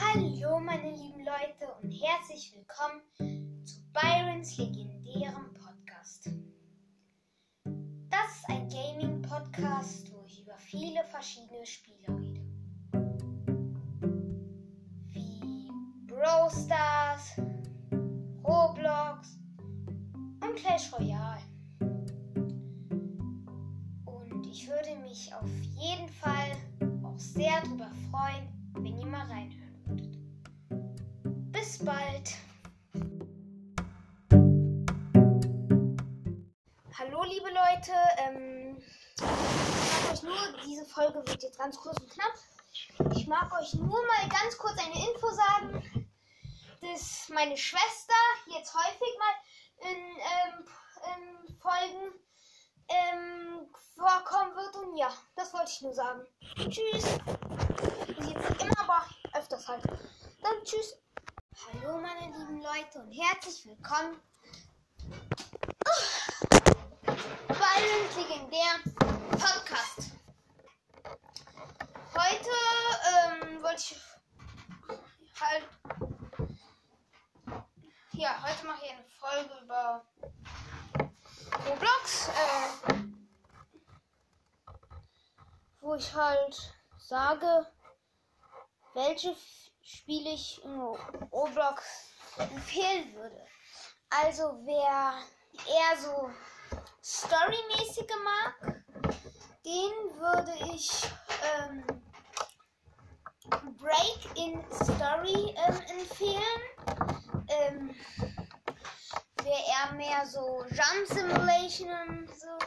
Hallo meine lieben Leute und herzlich willkommen zu Byrons legendärem Podcast. Das ist ein Gaming-Podcast, wo ich über viele verschiedene Spiele rede. Wie Brawl Stars, Roblox und Clash Royale. Und ich würde mich auf jeden Fall auch sehr darüber freuen, wenn ihr mal reinhören würdet. Bis bald. Hallo liebe Leute, ähm, ich mag euch nur, diese Folge wird jetzt ganz kurz und knapp. Ich mag euch nur mal ganz kurz eine Info sagen, dass meine Schwester jetzt häufig mal in ähm, in Folgen ähm, vorkommen wird und ja, das wollte ich nur sagen. Tschüss. Jetzt nicht immer, aber öfters halt. Dann tschüss. Hallo meine lieben Leute und herzlich willkommen bei dem legendären Podcast. Heute ähm, wollte ich halt ja, heute mache ich eine Folge über Roblox, äh, wo ich halt sage, welche Spiele ich in Roblox empfehlen würde. Also wer eher so storymäßige mag, den würde ich ähm, Break in Story ähm, empfehlen. Ähm, wer eher mehr so Jump Simulation so,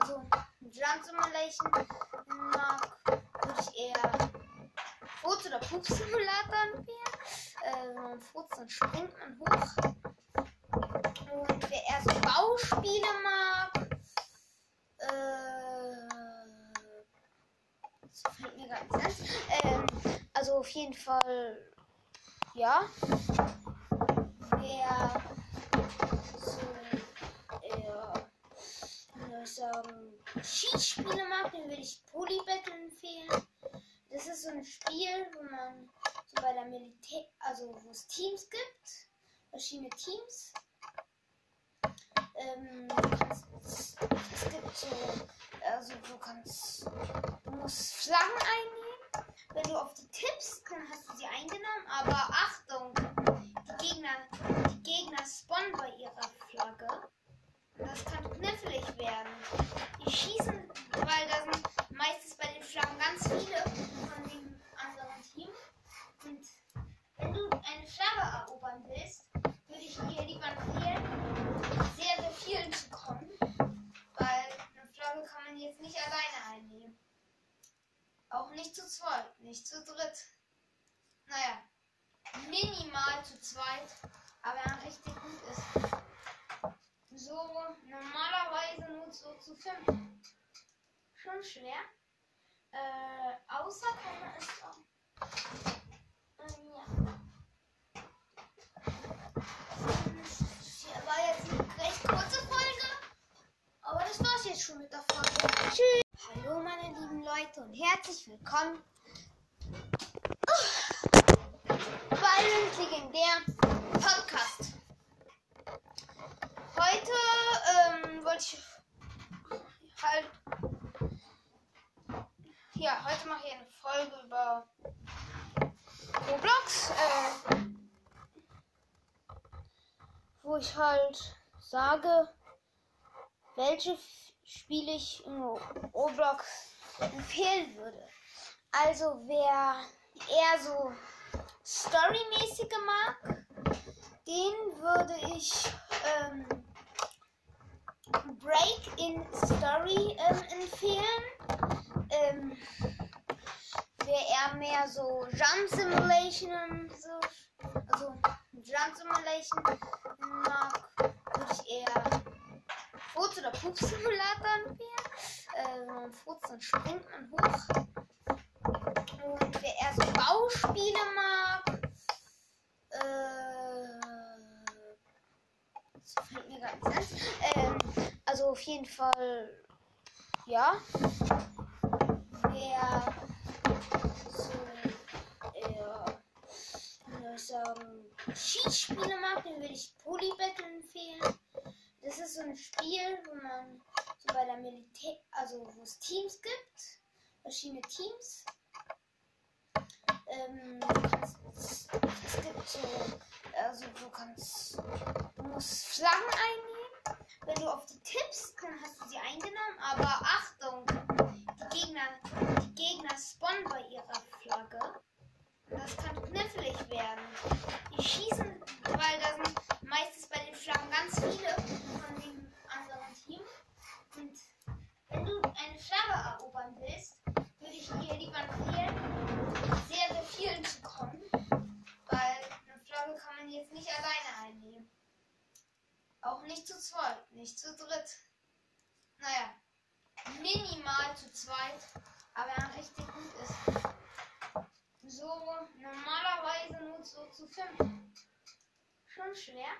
also Jump Simulation mag, würde ich eher Furz oder Pup Simulator empfehlen. Äh, wenn man furzt, dann springt man hoch. Und wer eher so Bauspiele mag, äh, das fällt mir gar nicht ein. Ähm, also auf jeden Fall, ja. Wer so eher, wie soll ich sagen, Schießspiele mag, den würde ich Polybattle empfehlen. Ein Spiel, wo man so bei der Militär, also wo es Teams gibt, verschiedene Teams. Ähm, es gibt so, also du kannst, du musst Flaggen einnehmen. Wenn du auf die tippst, dann hast du sie eingenommen, aber Achtung, die Gegner, die Gegner spawnen bei ihrer Flagge. Das kann knifflig werden. Die schießen, weil da sind meistens bei den Flaggen ganz viele von dem anderen Team. Und wenn du eine Flagge erobern willst, würde ich dir lieber empfehlen, sehr, sehr vielen zu kommen. Weil eine Flagge kann man jetzt nicht alleine einnehmen. Auch nicht zu zweit, nicht zu dritt. Naja, minimal zu zweit, aber man richtig gut ist. So normalerweise nur so zu fünf. Schon schwer. Äh, außer kann man es auch. Ähm, ja. Hier war jetzt eine recht kurze Folge. Aber das war's jetzt schon mit der Folge. Tschüss. Leute und herzlich willkommen bei dem legendären Podcast. Heute ähm, wollte ich halt ja, heute mache ich eine Folge über Roblox, äh, wo ich halt sage, welche Spiele ich in Roblox empfehlen würde. Also wer eher so storymäßige mag, den würde ich ähm, Break in Story ähm, empfehlen. Ähm, wer eher mehr so Jump Simulation und so, also Jump Simulation mag, würde ich eher Furz oder Pup Simulator empfehlen. Äh, wenn man furzt, dann springt man hoch. Und wer eher so Bauspiele mag, äh, das fällt mir gar nicht ein. Ähm, also auf jeden Fall, ja. Wer so eher soll ich sagen, Schießspiele mag, dann würde ich Poly Battle empfehlen. Das ist so ein Spiel, wo man so bei der Militär, also wo es Teams gibt, verschiedene Teams. Ähm, es gibt so, also du kannst, du musst Flaggen einnehmen. Wenn du auf die tippst, dann hast du sie eingenommen, aber Achtung, die Gegner, die Gegner spawnen bei ihrer Flagge. Das kann knifflig werden. Die schießen, weil da sind meistens bei den Flaggen ganz viele von dem anderen Team. Und wenn du eine Flagge erobern willst, würde ich dir lieber empfehlen, sehr, sehr vielen zu kommen. Weil eine Flagge kann man jetzt nicht alleine einnehmen. Auch nicht zu zweit, nicht zu dritt. Naja, minimal zu zweit, aber wenn man richtig gut ist. So normalerweise nur so zu fünf. Schon schwer.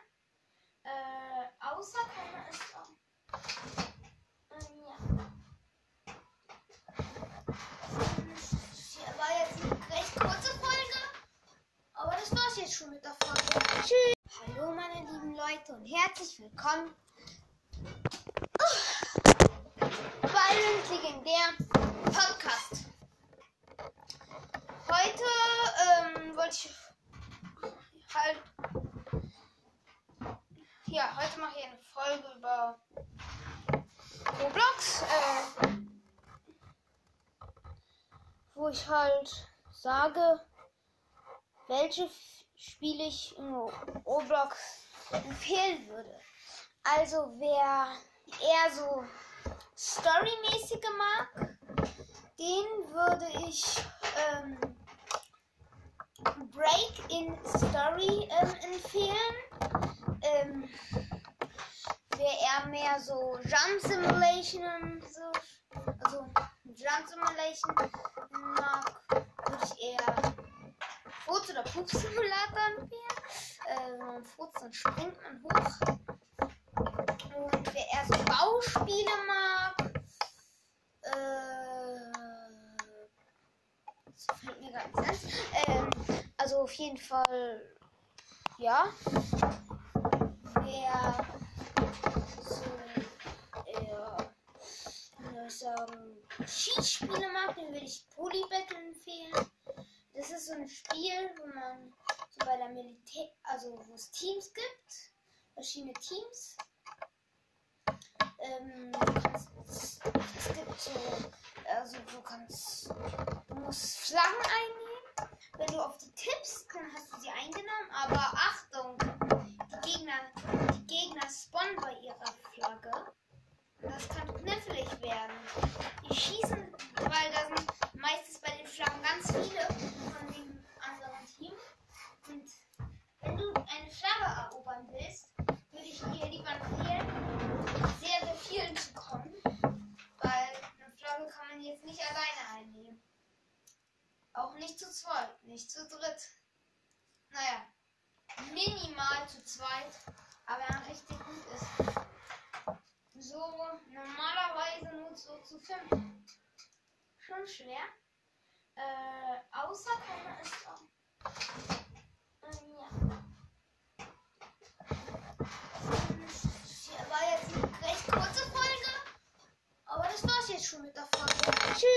Äh, außer man es auch. Ähm, ja. Hier war jetzt eine recht kurze Folge. Aber das war's jetzt schon mit der Folge. Tschüss. Leute und herzlich willkommen bei dem legendären Podcast. Heute ähm, wollte ich halt. Ja, heute mache ich eine Folge über Roblox, äh, wo ich halt sage, welche Spiele ich in Roblox empfehlen würde. Also wer eher so storymäßige mag, den würde ich ähm, Break in Story ähm, empfehlen. Ähm, wer eher mehr so Jump Simulation und so, also Jump Simulation mag, würde ich eher Furz oder Pup Simulator empfehlen. Äh, man furzt, dann springt man hoch. Und wer eher so Bauspiele mag, äh, das fällt mir gar nicht ein. Ähm, also auf jeden Fall, ja. Wer so soll ich sagen, Schießspiele mag, den würde ich Poly Battle empfehlen. Das ist so ein Spiel, wo man bei der Militär, also wo es Teams gibt, verschiedene Teams. Ähm, es gibt so, also du kannst, du musst Flaggen einnehmen. Wenn du auf die tippst, dann hast du sie eingenommen, aber Achtung, die Gegner, die Gegner spawnen bei ihrer zweit, nicht zu dritt. Naja, minimal zu zweit, aber wenn richtig gut ist. So normalerweise nur so zu fünf. Schon schwer. Äh, außer man es auch. Ähm, ja. Hier war jetzt eine recht kurze Folge. Aber das war's jetzt schon mit der Folge. Tschüss.